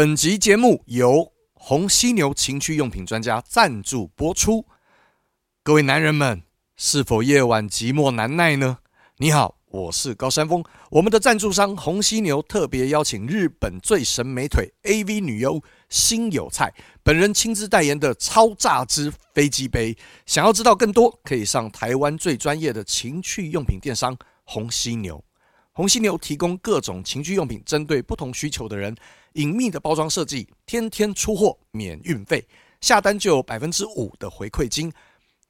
本集节目由红犀牛情趣用品专家赞助播出。各位男人们，是否夜晚寂寞难耐呢？你好，我是高山峰。我们的赞助商红犀牛特别邀请日本最神美腿 AV 女优新有菜本人亲自代言的超榨汁飞机杯。想要知道更多，可以上台湾最专业的情趣用品电商红犀牛。红犀牛提供各种情趣用品，针对不同需求的人，隐秘的包装设计，天天出货免运费，下单就有百分之五的回馈金。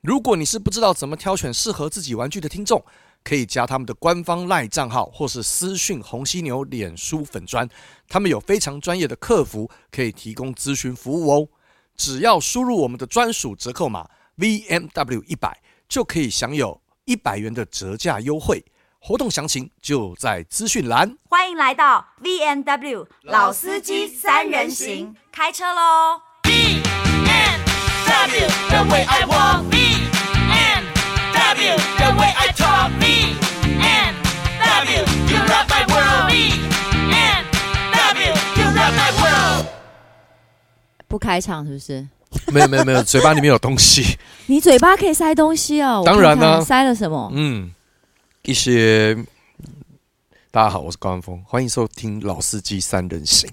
如果你是不知道怎么挑选适合自己玩具的听众，可以加他们的官方 LINE 账号，或是私讯红犀牛脸书粉专，他们有非常专业的客服，可以提供咨询服务哦。只要输入我们的专属折扣码 VMW 一百，就可以享有一百元的折价优惠。活动详情就在资讯栏。欢迎来到 V N W 老司机三人行，开车喽！V N W the way I walk, V N W the way I talk, V N W you rock my world, V N W you rock my world。不开场是不是？没有没有没有，嘴巴里面有东西。你嘴巴可以塞东西哦。当然呢、啊，塞了什么？嗯。一些，大家好，我是高安峰，欢迎收听《老司机三人行》。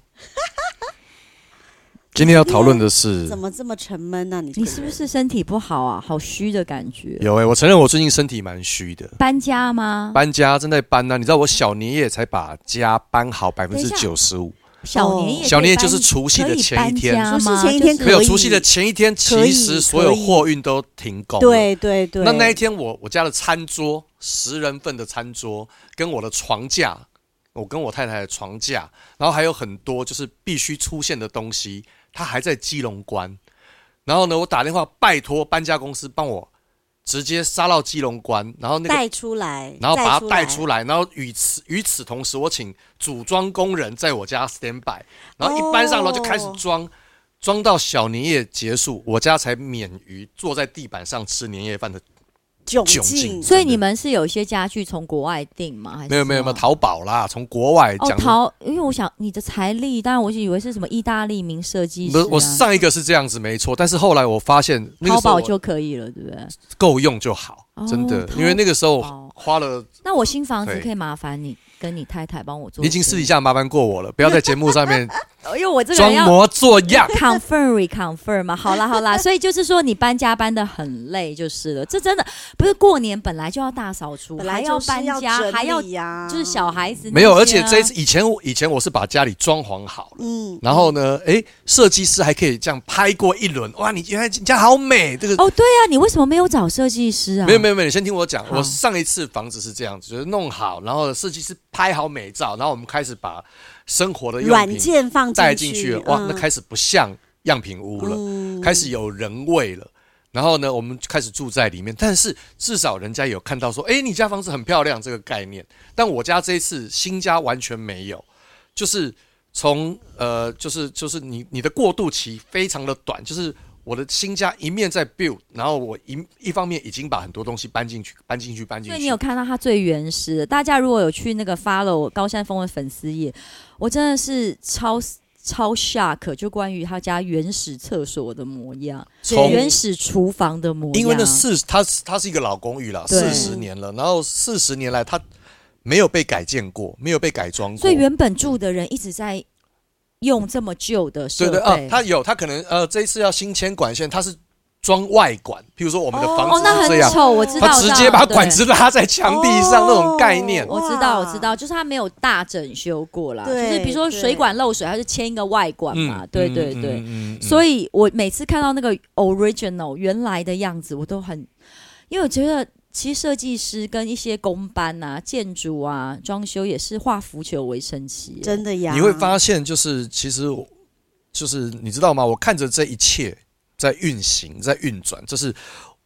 今天要讨论的是，怎么这么沉闷呢、啊？你你是不是身体不好啊？好虚的感觉。有哎、欸，我承认我最近身体蛮虚的。搬家吗？搬家正在搬呢、啊。你知道我小年夜才把家搬好百分之九十五。小年夜，小年夜就是除夕的前一天，除夕前一天没有除夕的前一天，其实所有货运都停工。对对对。那那一天我我家的餐桌十人份的餐桌跟我的床架，我跟我太太的床架，然后还有很多就是必须出现的东西，它还在基隆关。然后呢，我打电话拜托搬家公司帮我。直接杀到基隆关，然后那个带出来，然后把它带出来，然后与此与此同时，我请组装工人在我家 stand by，然后一搬上楼就开始装，装到小年夜结束，我家才免于坐在地板上吃年夜饭的。窘境，所以你们是有一些家具从国外订吗？还是没有没有没有淘宝啦，从国外讲、哦、淘，因为我想你的财力，当然我以为是什么意大利名设计师、啊。不是，我上一个是这样子没错，但是后来我发现淘宝就可以了，对不对？够用就好，真的，哦、因为那个时候花了。那我新房子可以麻烦你跟你太太帮我做。你已经私底下麻烦过我了，不要在节目上面。因为我这个装模作样，confirm reconfirm 嘛，好啦好啦，所以就是说你搬家搬的很累就是了，这真的不是过年本来就要大扫除，本来要搬家，还要就是小孩子没有，而且这一次以前以前我是把家里装潢好了，嗯，然后呢，哎，设计师还可以这样拍过一轮，哇，你原来你家好美，这个哦，对啊，你为什么没有找设计师啊？没有没有没有，你先听我讲，我上一次房子是这样子，就是弄好，然后设计师拍好美照，然后我们开始把。生活的软件放带进去了，哇，那开始不像样品屋了，嗯、开始有人味了。然后呢，我们开始住在里面，但是至少人家有看到说，哎，你家房子很漂亮这个概念。但我家这一次新家完全没有，就是从呃，就是就是你你的过渡期非常的短，就是。我的新家一面在 build，然后我一一方面已经把很多东西搬进去，搬进去，搬进去。所以你有看到它最原始的。大家如果有去那个 follow 高山峰的粉丝页，我真的是超超 shock，就关于他家原始厕所的模样，从原始厨房的模样。因为那四，它它是一个老公寓了，四十年了，然后四十年来它没有被改建过，没有被改装过，所以原本住的人一直在。用这么旧的设备，对对啊，他有，他可能呃，这一次要新迁管线，他是装外管，譬如说我们的房子是这样，哦，那很丑，我知道，他直接把管子拉在墙壁上那种概念，我知道，我知道，就是他没有大整修过啦，就是比如说水管漏水，他是牵一个外管嘛，对对对，所以我每次看到那个 original 原来的样子，我都很，因为我觉得。其实设计师跟一些工班啊、建筑啊、装修也是化腐朽为神奇，真的呀！你会发现，就是其实，就是你知道吗？我看着这一切在运行、在运转，这是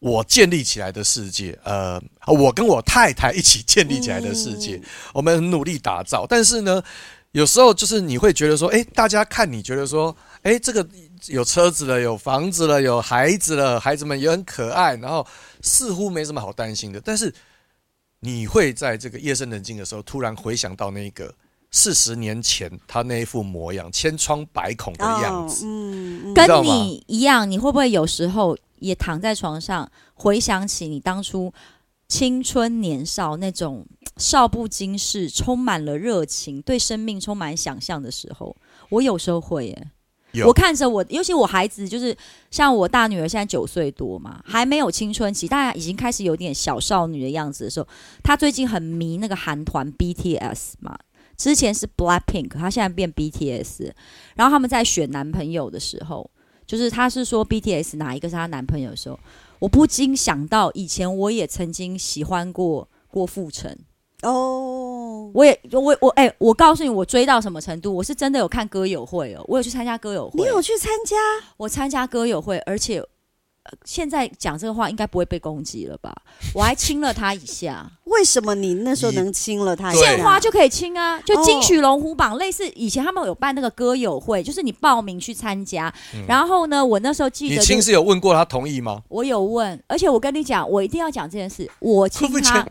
我建立起来的世界。呃，我跟我太太一起建立起来的世界，嗯、我们很努力打造。但是呢，有时候就是你会觉得说，哎，大家看你觉得说，哎，这个。有车子了，有房子了，有孩子了，孩子们也很可爱，然后似乎没什么好担心的。但是你会在这个夜深人静的时候，突然回想到那个四十年前他那一副模样，千疮百孔的样子。哦、嗯，嗯，跟你一样，你会不会有时候也躺在床上，回想起你当初青春年少那种少不经事、充满了热情、对生命充满想象的时候？我有时候会耶。我看着我，尤其我孩子，就是像我大女儿，现在九岁多嘛，还没有青春期，大家已经开始有点小少女的样子的时候，她最近很迷那个韩团 BTS 嘛，之前是 Blackpink，她现在变 BTS，然后他们在选男朋友的时候，就是她是说 BTS 哪一个是她男朋友的时候，我不禁想到以前我也曾经喜欢过郭富城。哦，我也我我哎、欸，我告诉你，我追到什么程度？我是真的有看歌友会哦，我有去参加歌友会。你有去参加？我参加歌友会，而且、呃、现在讲这个话应该不会被攻击了吧？我还亲了他一下。为什么你那时候能亲了他一下？献花就可以亲啊，就金曲龙虎榜、哦、类似以前他们有办那个歌友会，就是你报名去参加、嗯。然后呢，我那时候记得、你亲是有问过他同意吗？我有问，而且我跟你讲，我一定要讲这件事，我亲他。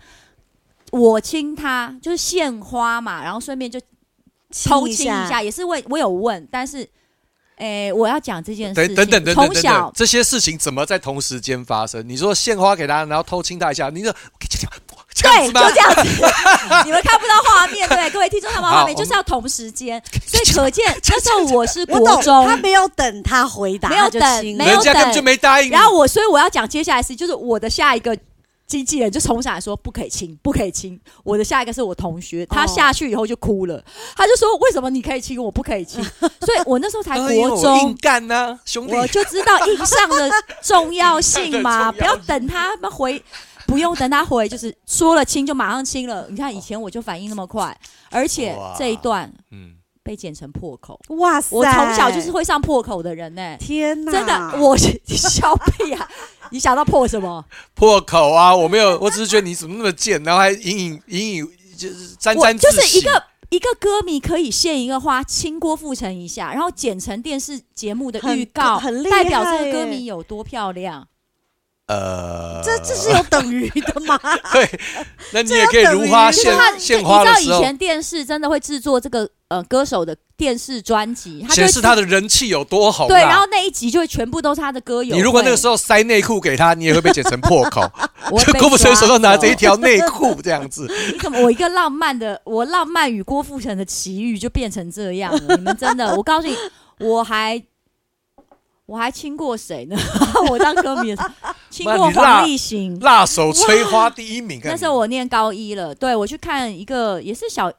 我亲他就是献花嘛，然后顺便就偷亲一下，也是问我有问，但是，哎，我要讲这件事情，等等等等，从小这些事情怎么在同时间发生？你说献花给他，然后偷亲他一下，你说对，就这样子，你们看不到画面，对，各位听众看不到画面，就是要同时间，所以可见那时候我是国中，他没有等他回答，没有等，没有等，就没答应。然后我，所以我要讲接下来是，就是我的下一个。经纪人就冲上来说：“不可以亲，不可以亲。”我的下一个是我同学，他下去以后就哭了，他就说：“为什么你可以亲，我不可以亲？” 所以，我那时候才国中，硬干呢，兄弟，我就知道硬上的重要性嘛，不要等他们回，不用等他回，就是说了亲就马上亲了。你看以前我就反应那么快，而且这一段，嗯。被剪成破口，哇塞！我从小就是会上破口的人呢、欸。天哪，真的，我笑屁啊！你想到破什么？破口啊！我没有，我只是觉得你怎么那么贱，然后还隐隐隐隐就是沾沾自喜。就是一个一个歌迷可以献一个花亲郭富城一下，然后剪成电视节目的预告，很厉害，代表这个歌迷有多漂亮。呃，这这是有等于的吗？对，那你也可以如花献献花的时候。你知道以前电视真的会制作这个呃歌手的电视专辑，显示他的人气有多红。对，然后那一集就会全部都是他的歌友。你如果那个时候塞内裤给他，你也会被剪成破口。就郭富城手上拿着一条内裤这样子。你怎么我一个浪漫的我浪漫与郭富城的奇遇就变成这样了？你们真的，我告诉你，我还。我还亲过谁呢？我当歌迷亲过黄立行，辣手摧花第一名。那时候我念高一了，对，我去看一个也是小。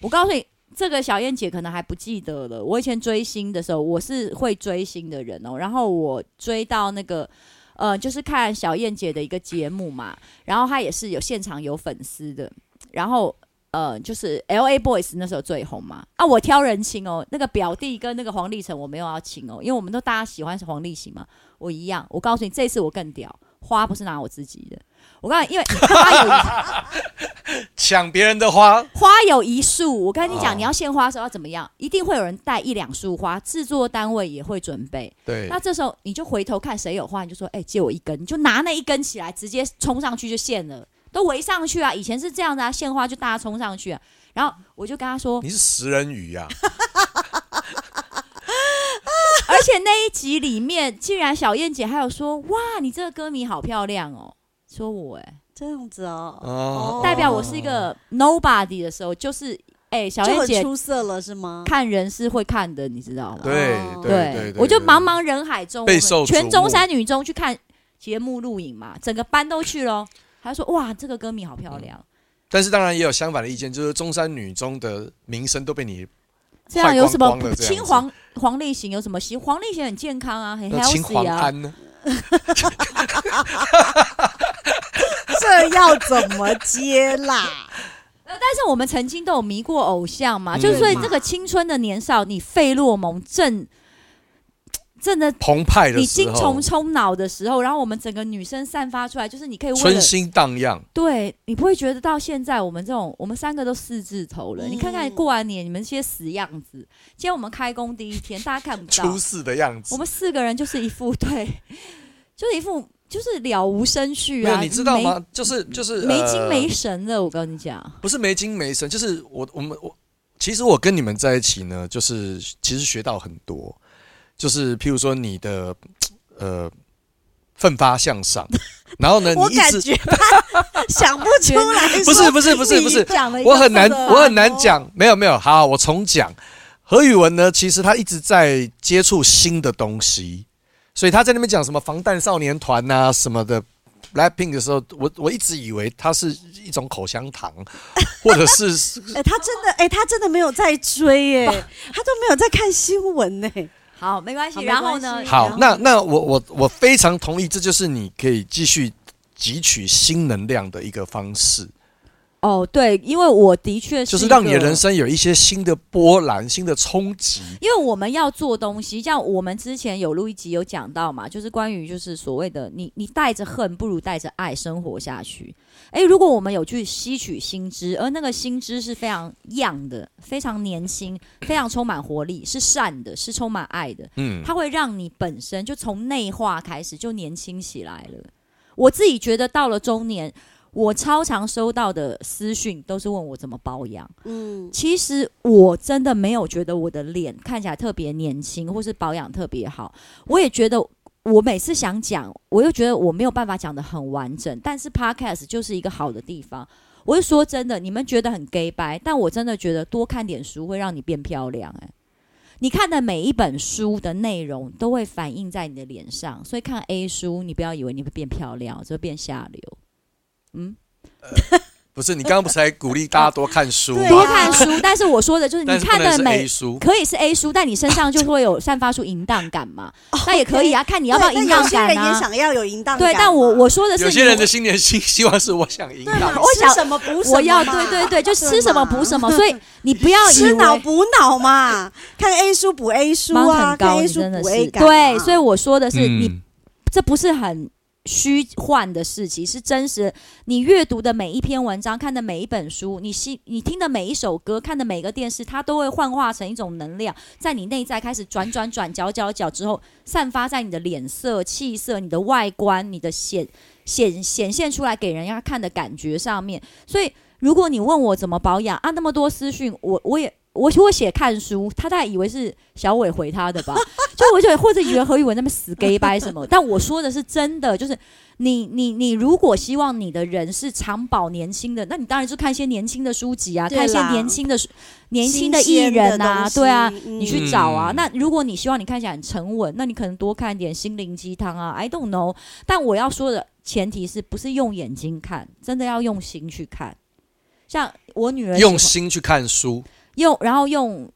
我告诉你，这个小燕姐可能还不记得了。我以前追星的时候，我是会追星的人哦。然后我追到那个呃，就是看小燕姐的一个节目嘛。然后她也是有现场有粉丝的。然后。呃，就是 L.A. Boys 那时候最红嘛啊！我挑人亲哦，那个表弟跟那个黄立成我没有要亲哦，因为我们都大家喜欢是黄立行嘛，我一样。我告诉你，这次我更屌，花不是拿我自己的。我告诉你，因为 花有抢别人的花，花有一束。我跟你讲，你要献花的时候要怎么样？一定会有人带一两束花，制作单位也会准备。对，那这时候你就回头看谁有花，你就说：“哎、欸，借我一根。”你就拿那一根起来，直接冲上去就献了。都围上去啊！以前是这样的啊，献花就大家冲上去啊。然后我就跟他说：“你是食人鱼呀！” 而且那一集里面，竟然小燕姐还有说：“哇，你这个歌迷好漂亮哦！”说我哎、欸，这样子哦，哦，代表我是一个 nobody 的时候，就是哎、欸，小燕姐出色了是吗？看人是会看的，你知道吗？对对对，对，对，我就茫茫人海中，备受全中山女中去看节目录影嘛，整个班都去了。他说：“哇，这个歌迷好漂亮。”但是当然也有相反的意见，就是中山女中的名声都被你这样有什么青黄黄立行有什么戏？黄立行很健康啊，很 healthy 啊。呢 这要怎么接啦？但是我们曾经都有迷过偶像嘛，就是所以这个青春的年少，你费洛蒙正。真的澎湃的，你精虫冲脑的时候，然后我们整个女生散发出来，就是你可以春心荡漾。对，你不会觉得到现在我们这种，我们三个都四字头了。嗯、你看看过完年你们这些死样子，今天我们开工第一天，大家看不到出事的样子。我们四个人就是一副对，就是一副就是了无生趣啊！你知道吗？就是就是没精没神的。我跟你讲，不是没精没神，就是我我们我其实我跟你们在一起呢，就是其实学到很多，就是譬如说你的呃奋发向上，然后呢，我你一直感觉 想不出来，不是不是不是不是，我很难我很难讲，没有没有，好，我重讲。何宇文呢，其实他一直在接触新的东西，所以他在那边讲什么防弹少年团啊什么的。Blackpink 的时候，我我一直以为它是一种口香糖，或者是哎、欸，他真的哎、欸，他真的没有在追哎，他都没有在看新闻呢。好，没关系。然后呢？好，那那我我我非常同意，这就是你可以继续汲取新能量的一个方式。哦，对，因为我的确是，就是让你的人生有一些新的波澜、新的冲击。因为我们要做东西，像我们之前有录一集有讲到嘛，就是关于就是所谓的你你带着恨不如带着爱生活下去。诶，如果我们有去吸取新知，而那个新知是非常 young 的、非常年轻、非常充满活力，是善的，是充满爱的，嗯，它会让你本身就从内化开始就年轻起来了。我自己觉得到了中年。我超常收到的私讯都是问我怎么保养。嗯，其实我真的没有觉得我的脸看起来特别年轻，或是保养特别好。我也觉得我每次想讲，我又觉得我没有办法讲的很完整。但是 Podcast 就是一个好的地方。我是说真的，你们觉得很 gay 白，但我真的觉得多看点书会让你变漂亮。哎，你看的每一本书的内容都会反映在你的脸上，所以看 A 书，你不要以为你会变漂亮，只会变下流。嗯，呃，不是，你刚刚不是还鼓励大家多看书吗？多看书，但是我说的就是你看的每书可以是 A 书，但你身上就会有散发出淫荡感嘛？那也可以啊，看你要不要淫荡感啊。有些人也想要有淫荡感。对，但我我说的是，有些人的新年新希望是我想淫荡。我想什么补什么，我要对对对，就吃什么补什么。所以你不要吃脑补脑嘛，看 A 书补 A 书啊，看 A 书补 A 感。对，所以我说的是你，这不是很。虚幻的事情是真实。你阅读的每一篇文章，看的每一本书，你听你听的每一首歌，看的每个电视，它都会幻化成一种能量，在你内在开始转转转、搅搅搅之后，散发在你的脸色、气色、你的外观、你的显显显现出来给人家看的感觉上面。所以，如果你问我怎么保养啊，那么多私讯，我我也。我我写看书，他大概以为是小伟回他的吧，就我就或者以为何宇文那么死 gay 掰什么，但我说的是真的，就是你你你如果希望你的人是长保年轻的，那你当然就看一些年轻的书籍啊，看一些年轻的年轻的艺人啊，对啊，你去找啊。那如果你希望你看起来很沉稳，那你可能多看一点心灵鸡汤啊，I don't know。但我要说的前提是不是用眼睛看，真的要用心去看。像我女儿用心去看书。用，然后用，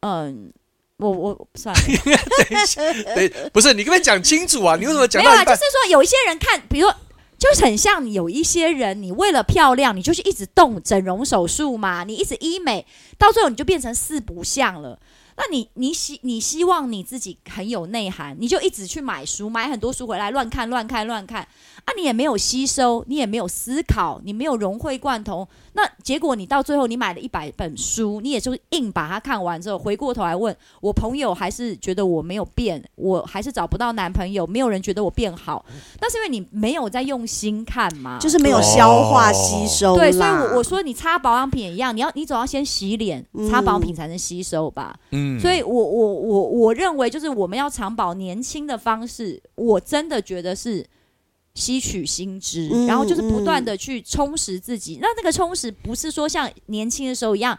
嗯，我我算了，等一下，对，不是你跟我讲清楚啊！你为什么讲？没有啊，就是说有一些人看，比如说，就是很像有一些人，你为了漂亮，你就是一直动整容手术嘛，你一直医美，到最后你就变成四不像了。那你你希你希望你自己很有内涵，你就一直去买书，买很多书回来乱看乱看乱看啊！你也没有吸收，你也没有思考，你没有融会贯通。那结果你到最后，你买了一百本书，你也就硬把它看完之后，回过头来问我朋友，还是觉得我没有变，我还是找不到男朋友，没有人觉得我变好。那是因为你没有在用心看嘛，就是没有消化吸收。对，所以我我说你擦保养品也一样，你要你总要先洗脸，擦保养品才能吸收吧。嗯，所以我我我我认为就是我们要长保年轻的方式，我真的觉得是。吸取新知，然后就是不断的去充实自己。那那个充实不是说像年轻的时候一样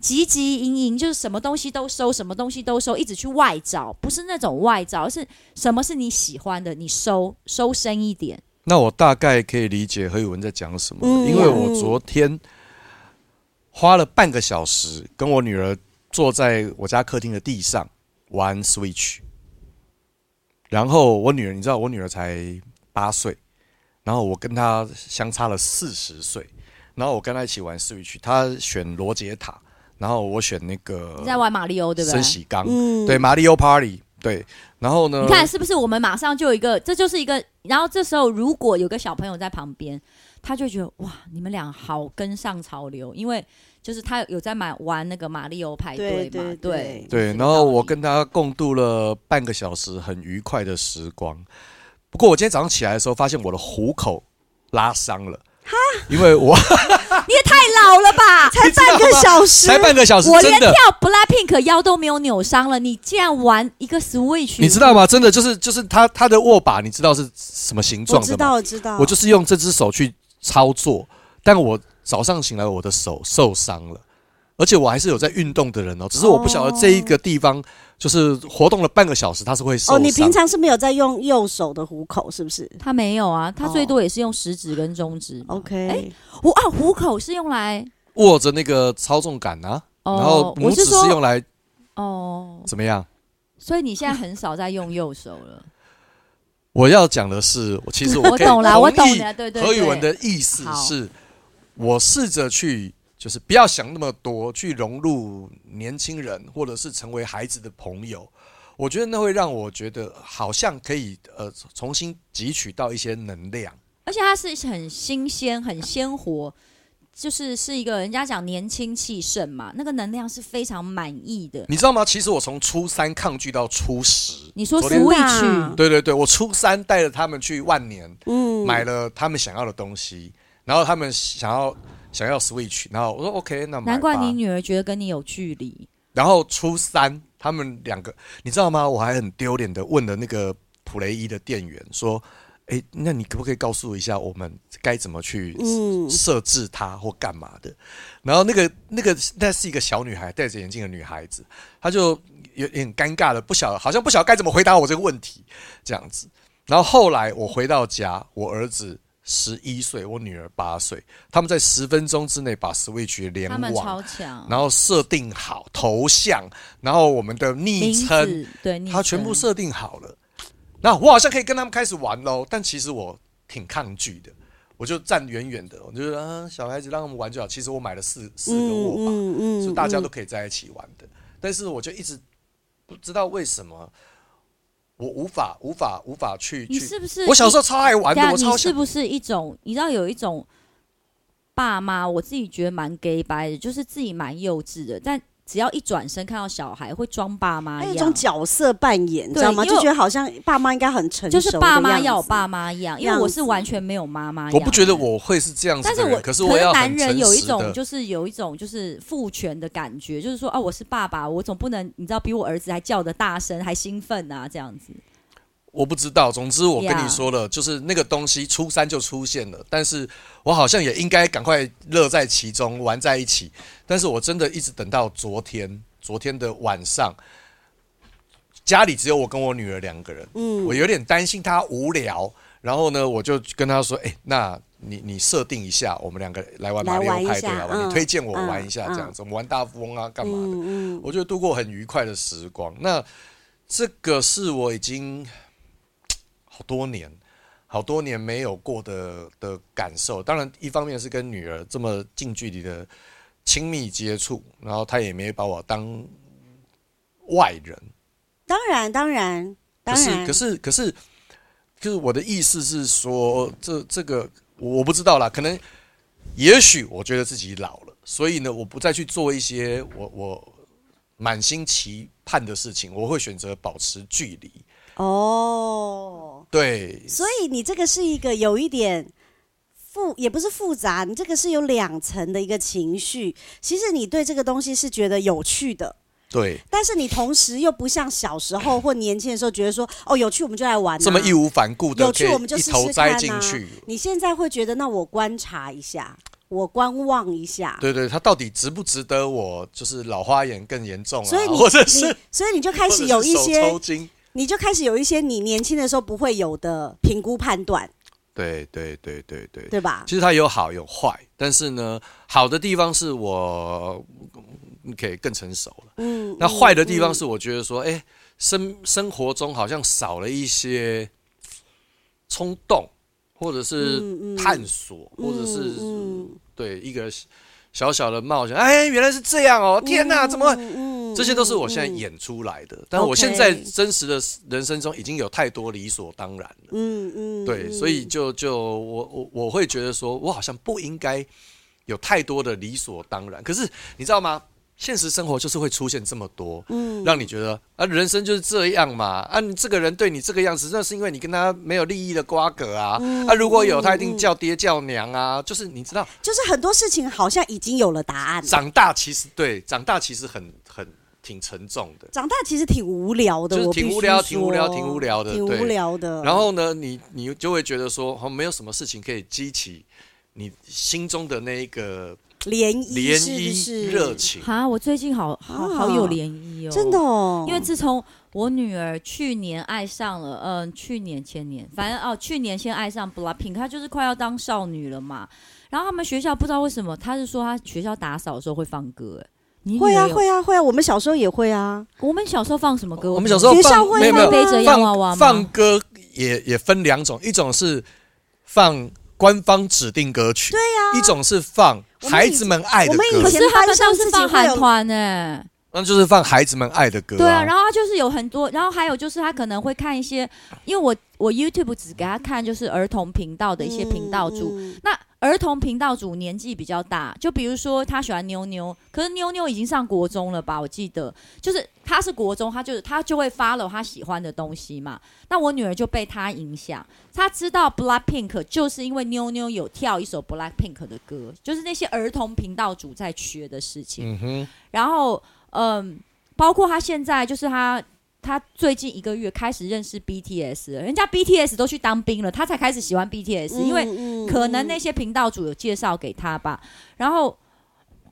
汲汲营营，就是什么东西都收，什么东西都收，一直去外找，不是那种外找，而是什么是你喜欢的，你收收深一点。那我大概可以理解何宇文在讲什么，嗯、因为我昨天花了半个小时跟我女儿坐在我家客厅的地上玩 Switch，然后我女儿，你知道我女儿才。八岁，然后我跟他相差了四十岁，然后我跟他一起玩 Switch，他选罗杰塔，然后我选那个你在玩马里奥对不对？森喜刚，嗯、对马里奥 Party，对，然后呢？你看是不是我们马上就有一个，这就是一个，然后这时候如果有个小朋友在旁边，他就觉得哇，你们俩好跟上潮流，因为就是他有在买玩那个马里奥派对嘛，对对对，对，对，然后我跟他共度了半个小时很愉快的时光。不过我今天早上起来的时候，发现我的虎口拉伤了，哈，因为我 你也太老了吧，才半个小时，才半个小时，我连跳 Blackpink 腰都没有扭伤了，你竟然玩一个 Switch，你知道吗？真的就是就是他他的握把，你知道是什么形状的吗？我知道，我知道，我就是用这只手去操作，但我早上醒来，我的手受伤了。而且我还是有在运动的人哦，只是我不晓得这一个地方就是活动了半个小时，它是会受伤。哦，你平常是没有在用右手的虎口，是不是？他没有啊，他最多也是用食指跟中指。OK，哎，虎啊，虎口是用来握着那个操纵杆啊，然后拇指是用来哦，怎么样？所以你现在很少在用右手了。我要讲的是，我其实我 懂了，我懂了，对对。何宇文的意思是，我试着去。就是不要想那么多，去融入年轻人，或者是成为孩子的朋友。我觉得那会让我觉得好像可以呃重新汲取到一些能量，而且它是很新鲜、很鲜活，就是是一个人家讲年轻气盛嘛，那个能量是非常满意的。你知道吗？其实我从初三抗拒到初十，你说 Switch？对对对，我初三带着他们去万年，嗯，买了他们想要的东西，然后他们想要。想要 Switch，然后我说 OK，那难怪你女儿觉得跟你有距离。然后初三，他们两个，你知道吗？我还很丢脸的问了那个普雷伊的店员说：“哎，那你可不可以告诉我一下，我们该怎么去设置它或干嘛的？”然后那个那个那是一个小女孩，戴着眼镜的女孩子，她就有点尴尬的，不晓得好像不晓得该怎么回答我这个问题，这样子。然后后来我回到家，我儿子。十一岁，我女儿八岁，他们在十分钟之内把 Switch 联网，然后设定好头像，然后我们的昵称，对，他全部设定好了。那我好像可以跟他们开始玩喽，但其实我挺抗拒的，我就站远远的，我觉得啊，小孩子让他们玩就好。其实我买了四四个握把，嗯嗯，所以大家都可以在一起玩的。但是我就一直不知道为什么。我无法无法无法去，你是不是？我小时候超爱玩的，我超你是不是一种？你知道有一种爸妈，我自己觉得蛮 gay 白的，就是自己蛮幼稚的，但只要一转身看到小孩，会装爸妈一样，一种角色扮演，你知道吗？就觉得好像爸妈应该很成熟，就是爸妈要有爸妈一样，因为我是完全没有妈妈。我不觉得我会是这样子，但是我可是我要男人有一种就是有一种就是父权的感觉，就是说啊，我是爸爸，我总不能你知道比我儿子还叫的大声，还兴奋啊，这样子。我不知道，总之我跟你说了，就是那个东西初三就出现了，但是我好像也应该赶快乐在其中，玩在一起。但是我真的一直等到昨天，昨天的晚上，家里只有我跟我女儿两个人，嗯，我有点担心她无聊，然后呢，我就跟她说，哎，那你你设定一下，我们两个来玩马里奥派对好吧？你推荐我玩一下这样子，我们玩大富翁啊，干嘛的？我觉得度过很愉快的时光。那这个是我已经。好多年，好多年没有过的的感受。当然，一方面是跟女儿这么近距离的亲密接触，然后她也没把我当外人。当然，当然，当然。可是，可是，可是，就是我的意思是说，这这个我不知道啦。可能，也许我觉得自己老了，所以呢，我不再去做一些我我满心期盼的事情，我会选择保持距离。哦，对，所以你这个是一个有一点复，也不是复杂，你这个是有两层的一个情绪。其实你对这个东西是觉得有趣的，对，但是你同时又不像小时候或年轻的时候觉得说，哦，有趣我们就来玩，这么义无反顾的，有趣我们就试试看进去。你现在会觉得，那我观察一下，我观望一下，对对，它到底值不值得我就是老花眼更严重啊？所以你，或者是，所以你就开始有一些。你就开始有一些你年轻的时候不会有的评估判断，对对对对对，对吧？其实它有好有坏，但是呢，好的地方是我可以更成熟了，嗯，那坏的地方是我觉得说，哎、嗯，生生活中好像少了一些冲动，或者是探索，嗯嗯、或者是、嗯、对一个小小的冒险，哎，原来是这样哦，天哪，怎么？嗯这些都是我现在演出来的，但我现在真实的人生中已经有太多理所当然了。嗯嗯，对，所以就就我我我会觉得说，我好像不应该有太多的理所当然。可是你知道吗？现实生活就是会出现这么多，嗯，让你觉得啊，人生就是这样嘛，啊，你这个人对你这个样子，那是因为你跟他没有利益的瓜葛啊，嗯、啊，如果有，他一定叫爹叫娘啊，嗯、就是你知道，就是很多事情好像已经有了答案。长大其实对，长大其实很很挺沉重的，长大其实挺无聊的，就是挺无聊，挺无聊，挺无聊的，挺无聊的。然后呢，你你就会觉得说，好像没有什么事情可以激起你心中的那一个。涟漪，涟漪热情啊！我最近好好好有涟漪哦，真的哦。因为自从我女儿去年爱上了，嗯、呃，去年前年，反正哦，去年先爱上 BLACKPINK，她就是快要当少女了嘛。然后他们学校不知道为什么，她是说她学校打扫的时候会放歌，哎，你会啊会啊会啊！我们小时候也会啊。我们小时候放什么歌？我们小时候放学校会没娃娃放，放歌也也分两种，一种是放官方指定歌曲，对呀、啊，一种是放。孩子们爱的歌，可是他们都是放韩团呢，那就是放孩子们爱的歌。对啊，然后他就是有很多，然后还有就是他可能会看一些，因为我我 YouTube 只给他看就是儿童频道的一些频道主，嗯嗯、那。儿童频道主年纪比较大，就比如说他喜欢妞妞，可是妞妞已经上国中了吧？我记得，就是他是国中，他就是他就会 follow 他喜欢的东西嘛。那我女儿就被他影响，他知道 Blackpink 就是因为妞妞有跳一首 Blackpink 的歌，就是那些儿童频道主在学的事情。嗯哼。然后，嗯，包括他现在就是他。他最近一个月开始认识 BTS，人家 BTS 都去当兵了，他才开始喜欢 BTS，因为可能那些频道主有介绍给他吧。然后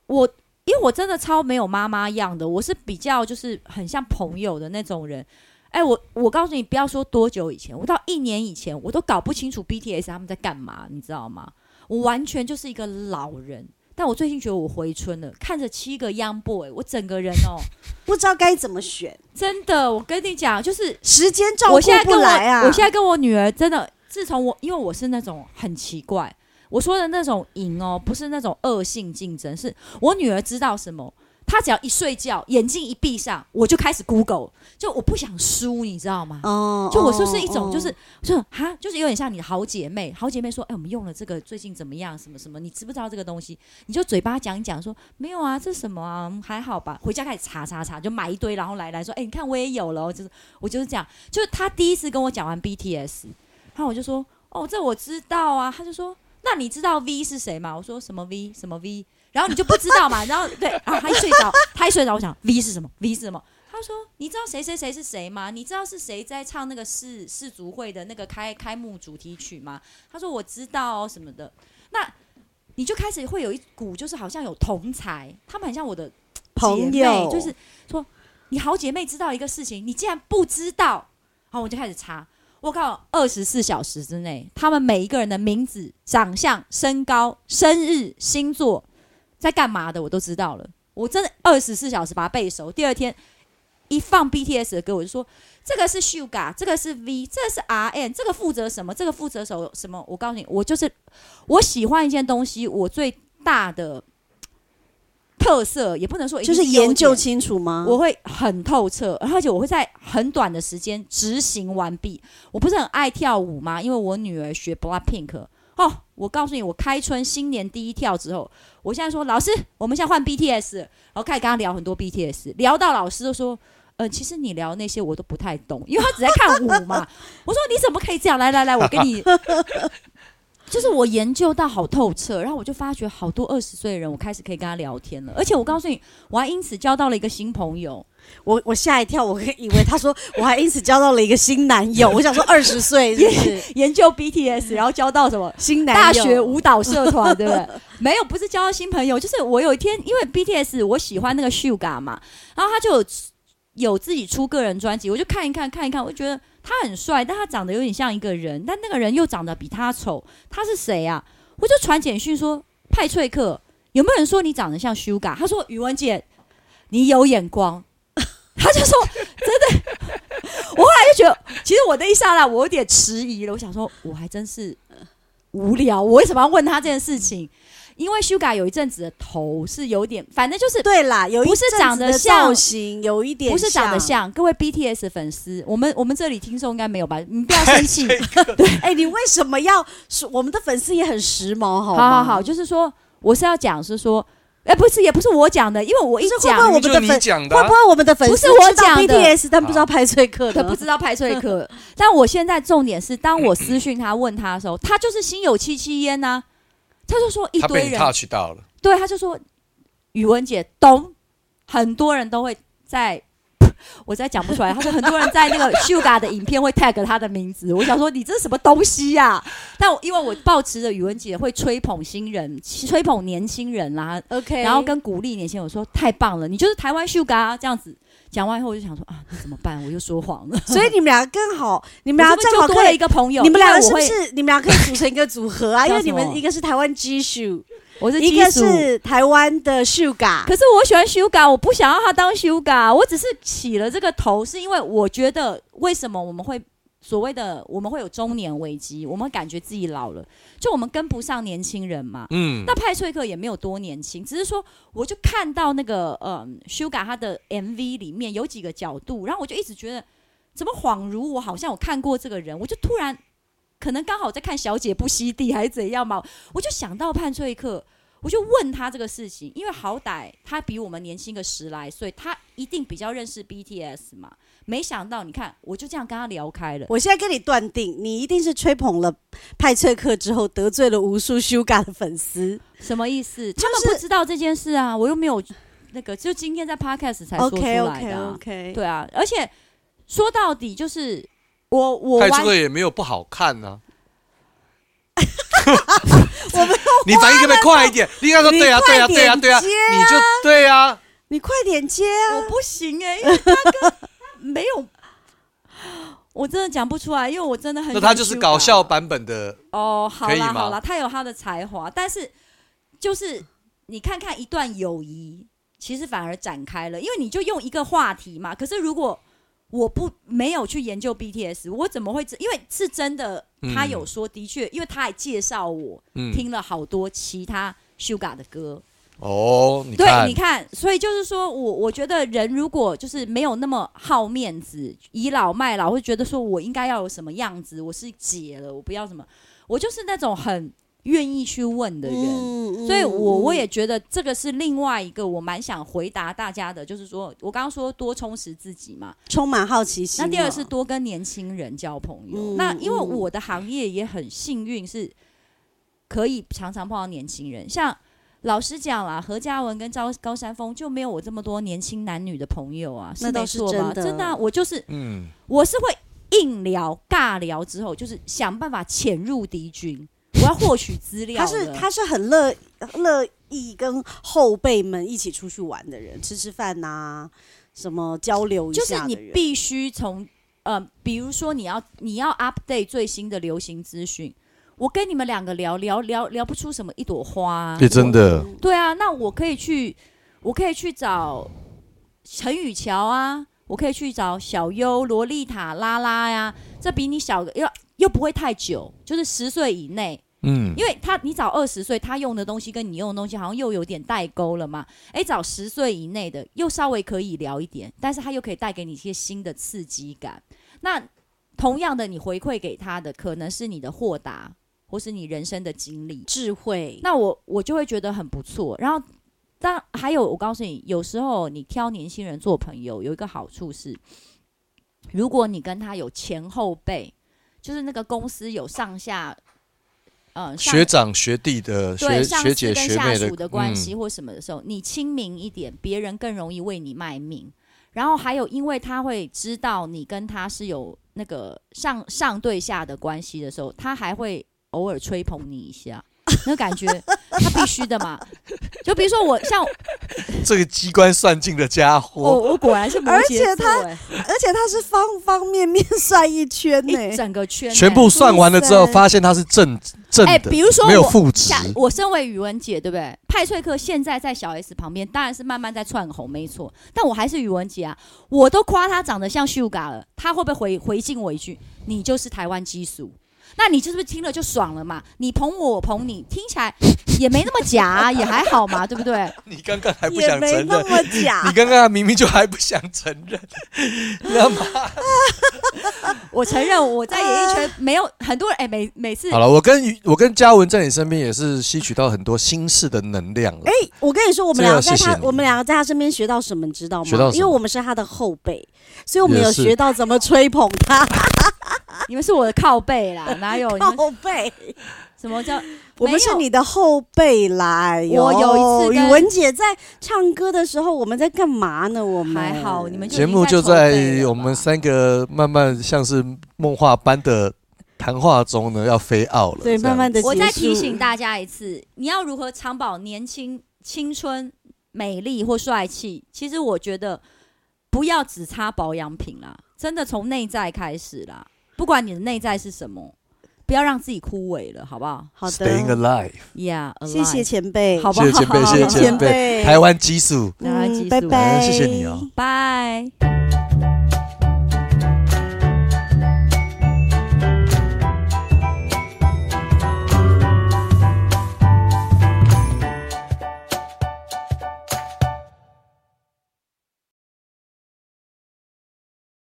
我，因为我真的超没有妈妈样的，我是比较就是很像朋友的那种人。哎，我我告诉你，不要说多久以前，我到一年以前，我都搞不清楚 BTS 他们在干嘛，你知道吗？我完全就是一个老人。但我最近觉得我回春了，看着七个 Young Boy，我整个人哦，不知道该怎么选。真的，我跟你讲，就是时间照顾不来啊。我现在跟我女儿真的，自从我因为我是那种很奇怪，我说的那种赢哦，不是那种恶性竞争，是我女儿知道什么。他只要一睡觉，眼睛一闭上，我就开始 Google，就我不想输，你知道吗？哦，就我说是一种，就是说哈，就是有点像你的好姐妹，好姐妹说，哎，我们用了这个，最近怎么样？什么什么？你知不知道这个东西？你就嘴巴讲一讲，说没有啊，这什么啊？还好吧。回家开始查查查，就买一堆，然后来来说，哎，你看我也有了，就是我就是这样。就是他第一次跟我讲完 BTS，然后我就说，哦，这我知道啊。他就说，那你知道 V 是谁吗？我说什么 V？什么 V？然后你就不知道嘛，然后对，然后他一睡着，他一睡着，我想 V 是什么？V 是什么？他说：“你知道谁谁谁是谁吗？你知道是谁在唱那个世世足会的那个开开幕主题曲吗？”他说：“我知道哦，什么的。”那你就开始会有一股，就是好像有同才，他们很像我的朋友就是说你好姐妹知道一个事情，你竟然不知道，好，我就开始查。我靠，二十四小时之内，他们每一个人的名字、长相、身高、生日、星座。在干嘛的我都知道了，我真的二十四小时把它背熟。第二天一放 BTS 的歌，我就说这个是 Suga，这个是 V，这个是 RM，这个负责什么？这个负责什什么？我告诉你，我就是我喜欢一件东西，我最大的特色也不能说就是研究清楚吗？我会很透彻，而且我会在很短的时间执行完毕。我不是很爱跳舞吗？因为我女儿学 BLACKPINK。哦，我告诉你，我开春新年第一跳之后，我现在说老师，我们现在换 BTS，然后开始跟他聊很多 BTS，聊到老师都说，呃，其实你聊那些我都不太懂，因为他只在看舞嘛。我说你怎么可以这样？来来来，我跟你，就是我研究到好透彻，然后我就发觉好多二十岁的人，我开始可以跟他聊天了，而且我告诉你，我还因此交到了一个新朋友。我我吓一跳，我以为他说我还因此交到了一个新男友。我想说二十岁是不是研研究 BTS，然后交到什么新男友？大学舞蹈社团，对不对？没有，不是交到新朋友，就是我有一天因为 BTS，我喜欢那个 Suga 嘛，然后他就有有自己出个人专辑，我就看一看看一看，我就觉得他很帅，但他长得有点像一个人，但那个人又长得比他丑，他是谁啊？我就传简讯说派翠克，有没有人说你长得像 Suga？他说宇文姐，你有眼光。他就说：“真的，我后来就觉得，其实我那一刹那我有点迟疑了。我想说，我还真是无聊，我为什么要问他这件事情？因为 Suga 有一阵子的头是有点，反正就是对啦，有一不是长得像造型，有一点不是长得像。各位 BTS 粉丝，我们我们这里听众应该没有吧？你不要生气。对，哎，你为什么要说我们的粉丝也很时髦？好，好好好，就是说，我是要讲是说。”哎，不是，也不是我讲的，因为我一讲，会不会我们的粉讲的、啊，会不会我们的粉丝不是我讲的，BTS 但不知道派翠克，可不知道派翠克。但我现在重点是，当我私讯他问他的时候，他就是心有戚戚焉呐。他就说一堆人 touch 到了，对，他就说宇文姐懂，很多人都会在。我在讲不出来。他说很多人在那个 Sugar 的影片会 tag 他的名字。我想说你这是什么东西呀、啊？但我因为我抱持着宇文姐会吹捧新人、吹捧年轻人啦，OK，然后跟鼓励年轻人，我说太棒了，你就是台湾 Sugar 这样子。讲完以后我就想说啊，那怎么办？我又说谎了。所以你们俩更好，你们俩正好多了一个朋友。你们俩是不是你们俩可以组成一个组合啊？因为你们一个是台湾 Jisoo。我是一个是台湾的 Suga，可是我喜欢 Suga，我不想要他当 Suga，我只是起了这个头，是因为我觉得为什么我们会所谓的我们会有中年危机，我们感觉自己老了，就我们跟不上年轻人嘛。嗯，那派翠克也没有多年轻，只是说我就看到那个嗯 Suga 他的 MV 里面有几个角度，然后我就一直觉得怎么恍如我好像我看过这个人，我就突然。可能刚好在看《小姐不吸地》还是怎样嘛，我就想到潘翠克，我就问他这个事情，因为好歹他比我们年轻个十来岁，他一定比较认识 BTS 嘛。没想到，你看，我就这样跟他聊开了。我现在跟你断定，你一定是吹捧了派翠克之后，得罪了无数 Suga 的粉丝。什么意思？就是、他们不知道这件事啊，我又没有那个，就今天在 Podcast 才说出来的、啊。OK OK OK。对啊，而且说到底就是。我我拍这个也没有不好看呢、啊。我没有，你反应可不可以快一点？你应该说对啊，对啊，对啊，对啊，你就对啊，你快点接啊！我不行哎、欸，因为他跟 没有，我真的讲不出来，因为我真的很。那他就是搞笑版本的哦，好啦好啦，他有他的才华，但是就是你看看一段友谊，其实反而展开了，因为你就用一个话题嘛。可是如果我不没有去研究 BTS，我怎么会知？因为是真的，他有说的确，因为他还介绍我、嗯、听了好多其他 Sugar 的歌。哦，你对，你看，所以就是说我我觉得人如果就是没有那么好面子，倚老卖老，会觉得说我应该要有什么样子，我是姐了，我不要什么，我就是那种很。愿意去问的人，嗯、所以我我也觉得这个是另外一个我蛮想回答大家的，就是说我刚刚说多充实自己嘛，充满好奇心。那第二是多跟年轻人交朋友。嗯、那因为我的行业也很幸运，是可以常常碰到年轻人。像老实讲啦，何嘉文跟高高山峰就没有我这么多年轻男女的朋友啊，是没错吧？真的，我就是，嗯，我是会硬聊尬聊之后，就是想办法潜入敌军。我要获取资料。他是他是很乐乐意跟后辈们一起出去玩的人，吃吃饭呐、啊，什么交流一下。就是你必须从呃，比如说你要你要 update 最新的流行资讯，我跟你们两个聊聊聊聊不出什么一朵花、啊。对，真的。对啊，那我可以去，我可以去找陈宇桥啊，我可以去找小优、萝莉塔、拉拉呀，这比你小个又又不会太久，就是十岁以内。嗯，因为他你找二十岁，他用的东西跟你用的东西好像又有点代沟了嘛。哎，找十岁以内的又稍微可以聊一点，但是他又可以带给你一些新的刺激感。那同样的，你回馈给他的可能是你的豁达，或是你人生的经历、智慧。那我我就会觉得很不错。然后，当还有我告诉你，有时候你挑年轻人做朋友，有一个好处是，如果你跟他有前后辈，就是那个公司有上下。嗯，学长学弟的学学姐学妹属，的关系或什么的时候，嗯、你亲民一点，别人更容易为你卖命。然后还有，因为他会知道你跟他是有那个上上对下的关系的时候，他还会偶尔吹捧你一下。那感觉他必须的嘛，就比如说我像 这个机关算尽的家伙，我我果然是摩羯座，而且他而且他是方方面面 算一圈呢，一整个圈，全部算完了之后，发现他是正正的，比如说没有负值。我身为宇文姐，对不对？派翠克现在在小 S 旁边，当然是慢慢在窜红，没错。但我还是宇文姐啊，我都夸他长得像 Suga 了，他会不会回回敬我一句：“你就是台湾激素？”那你是不是听了就爽了嘛？你捧我，我捧你，听起来也没那么假，啊，也还好嘛，对不对？你刚刚还不想承认，那么假。你刚刚明明就还不想承认，知道吗？我承认我在演艺圈 没有很多人哎，每每次好了，我跟我跟嘉文在你身边也是吸取到很多新式的能量了。哎，我跟你说，我们两个在他，我们两个在他身边学到什么，你知道吗？学到什么？因为我们是他的后辈，所以我们有学到怎么吹捧他。你们是我的靠背啦，哪有靠背？什么叫？我们是你的后背啦。我有一次宇文姐在唱歌的时候，我们在干嘛呢？我们还好，你们节目就在我们三个慢慢像是梦话般的谈话中呢，要飞奥了。对，慢慢的。我再提醒大家一次，你要如何长保年轻、青春、美丽或帅气？其实我觉得不要只擦保养品啦，真的从内在开始啦。不管你的内在是什么。不要让自己枯萎了，好不好？好的。Staying alive，yeah，谢谢前辈，好不好？谢谢前辈，谢谢前辈，台湾激素，台湾激素，拜拜，谢谢你哦，拜。